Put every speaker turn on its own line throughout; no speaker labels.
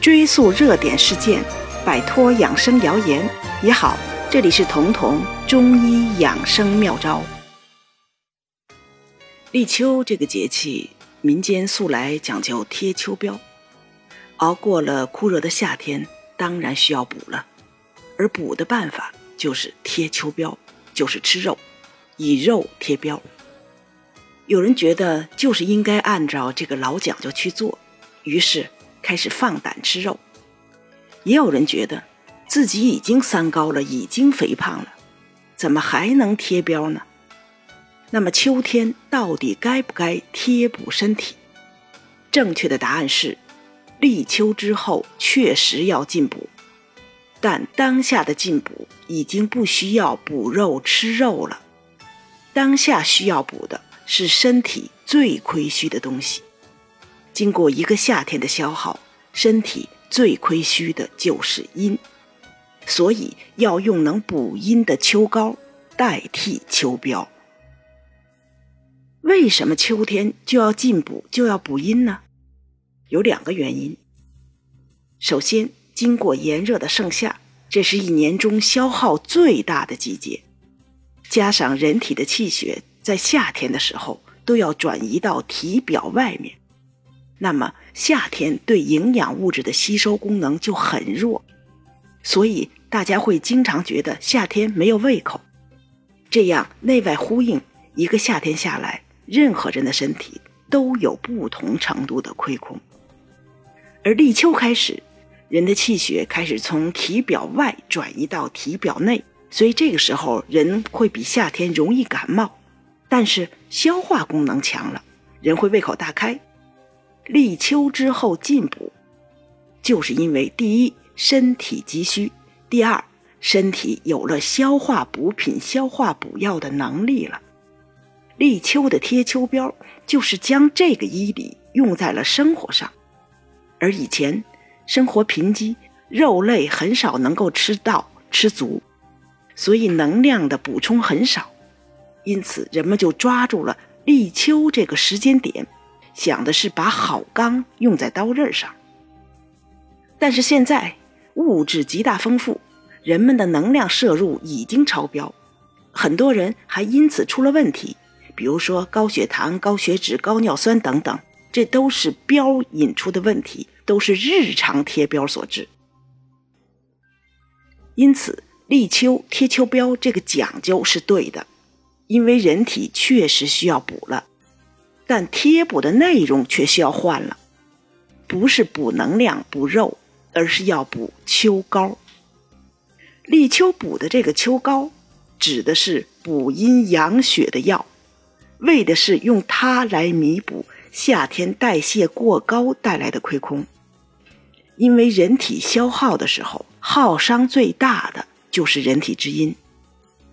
追溯热点事件，摆脱养生谣言也好。这里是彤彤中医养生妙招。立秋这个节气，民间素来讲究贴秋膘，熬过了酷热的夏天，当然需要补了。而补的办法就是贴秋膘，就是吃肉，以肉贴膘。有人觉得就是应该按照这个老讲究去做，于是开始放胆吃肉。也有人觉得自己已经三高了，已经肥胖了，怎么还能贴膘呢？那么秋天到底该不该贴补身体？正确的答案是，立秋之后确实要进补，但当下的进补已经不需要补肉吃肉了，当下需要补的。是身体最亏虚的东西。经过一个夏天的消耗，身体最亏虚的就是阴，所以要用能补阴的秋膏代替秋膘。为什么秋天就要进补，就要补阴呢？有两个原因。首先，经过炎热的盛夏，这是一年中消耗最大的季节，加上人体的气血。在夏天的时候，都要转移到体表外面，那么夏天对营养物质的吸收功能就很弱，所以大家会经常觉得夏天没有胃口。这样内外呼应，一个夏天下来，任何人的身体都有不同程度的亏空。而立秋开始，人的气血开始从体表外转移到体表内，所以这个时候人会比夏天容易感冒。但是消化功能强了，人会胃口大开。立秋之后进补，就是因为第一身体急需，第二身体有了消化补品、消化补药的能力了。立秋的贴秋膘，就是将这个医理用在了生活上。而以前生活贫瘠，肉类很少能够吃到吃足，所以能量的补充很少。因此，人们就抓住了立秋这个时间点，想的是把好钢用在刀刃上。但是现在物质极大丰富，人们的能量摄入已经超标，很多人还因此出了问题，比如说高血糖、高血脂、高尿酸等等，这都是标引出的问题，都是日常贴标所致。因此，立秋贴秋膘这个讲究是对的。因为人体确实需要补了，但贴补的内容却需要换了，不是补能量、补肉，而是要补秋膏。立秋补的这个秋膏，指的是补阴养血的药，为的是用它来弥补夏天代谢过高带来的亏空。因为人体消耗的时候，耗伤最大的就是人体之阴，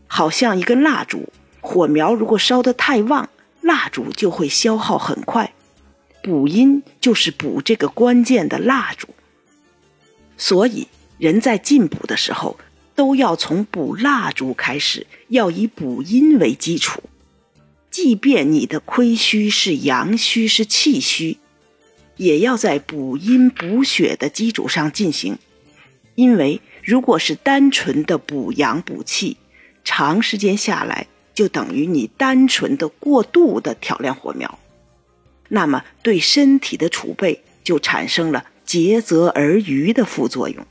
好像一根蜡烛。火苗如果烧得太旺，蜡烛就会消耗很快。补阴就是补这个关键的蜡烛，所以人在进补的时候，都要从补蜡烛开始，要以补阴为基础。即便你的亏虚是阳虚是气虚，也要在补阴补血的基础上进行。因为如果是单纯的补阳补气，长时间下来。就等于你单纯的过度的挑亮火苗，那么对身体的储备就产生了竭泽而渔的副作用。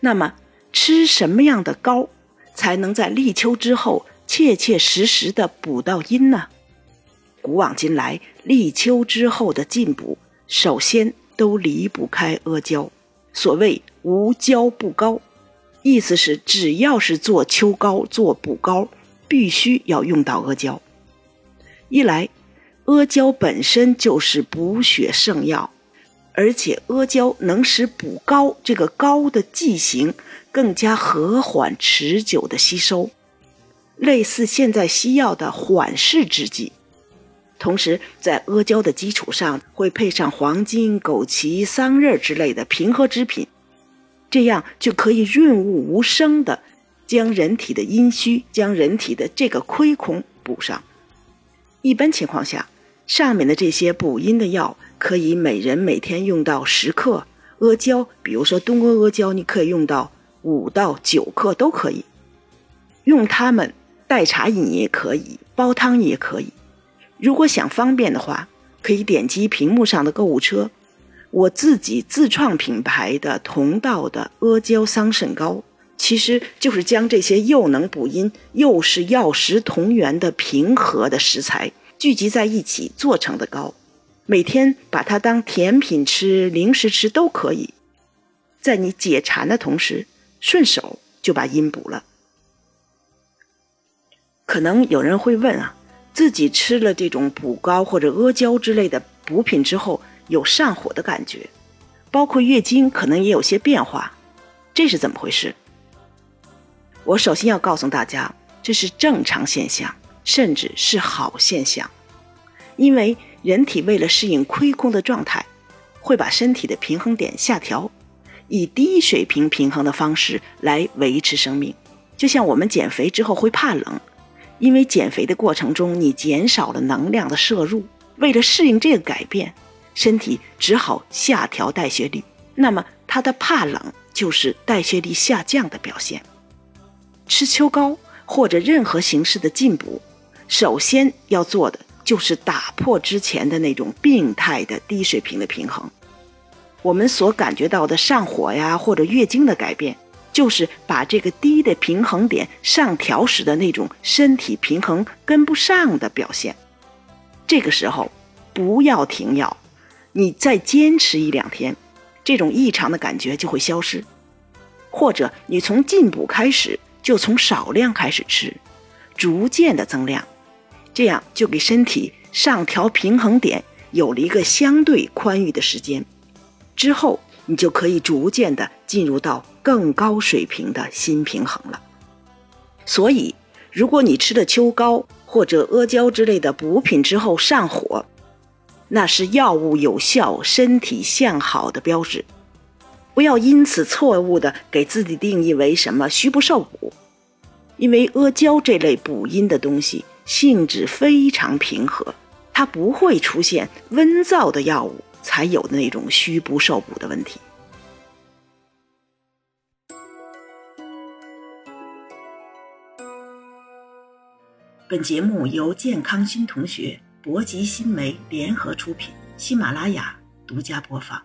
那么吃什么样的膏才能在立秋之后切切实实的补到阴呢？古往今来，立秋之后的进补，首先都离不开阿胶。所谓无胶不高。意思是，只要是做秋膏、做补膏，必须要用到阿胶。一来，阿胶本身就是补血圣药，而且阿胶能使补膏这个膏的剂型更加和缓、持久的吸收，类似现在西药的缓释制剂。同时，在阿胶的基础上，会配上黄金、枸杞、桑葚之类的平和之品。这样就可以润物无声的将人体的阴虚、将人体的这个亏空补上。一般情况下，上面的这些补阴的药，可以每人每天用到十克。阿胶，比如说东阿阿胶，你可以用到五到九克都可以。用它们代茶饮也可以，煲汤也可以。如果想方便的话，可以点击屏幕上的购物车，我自己自创品牌的同道的阿胶桑葚膏，其实就是将这些又能补阴又是药食同源的平和的食材聚集在一起做成的膏。每天把它当甜品吃、零食吃都可以，在你解馋的同时，顺手就把阴补了。可能有人会问啊，自己吃了这种补膏或者阿胶之类的补品之后，有上火的感觉，包括月经可能也有些变化，这是怎么回事？我首先要告诉大家，这是正常现象，甚至是好现象，因为。人体为了适应亏空的状态，会把身体的平衡点下调，以低水平平衡的方式来维持生命。就像我们减肥之后会怕冷，因为减肥的过程中你减少了能量的摄入，为了适应这个改变，身体只好下调代谢率。那么它的怕冷就是代谢率下降的表现。吃秋膏或者任何形式的进补，首先要做的。就是打破之前的那种病态的低水平的平衡。我们所感觉到的上火呀，或者月经的改变，就是把这个低的平衡点上调时的那种身体平衡跟不上的表现。这个时候不要停药，你再坚持一两天，这种异常的感觉就会消失。或者你从进补开始，就从少量开始吃，逐渐的增量。这样就给身体上调平衡点有了一个相对宽裕的时间，之后你就可以逐渐的进入到更高水平的新平衡了。所以，如果你吃了秋膏或者阿胶之类的补品之后上火，那是药物有效、身体向好的标志。不要因此错误的给自己定义为什么虚不受补，因为阿胶这类补阴的东西。性质非常平和，它不会出现温燥的药物才有的那种虚不受补的问题。本节目由健康新同学、博吉新媒联合出品，喜马拉雅独家播放。